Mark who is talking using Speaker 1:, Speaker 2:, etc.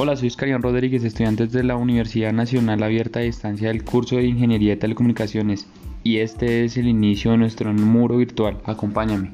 Speaker 1: Hola, soy Oscarian Rodríguez, estudiante de la Universidad Nacional Abierta a Distancia del curso de Ingeniería de Telecomunicaciones y este es el inicio de nuestro muro virtual. Acompáñame.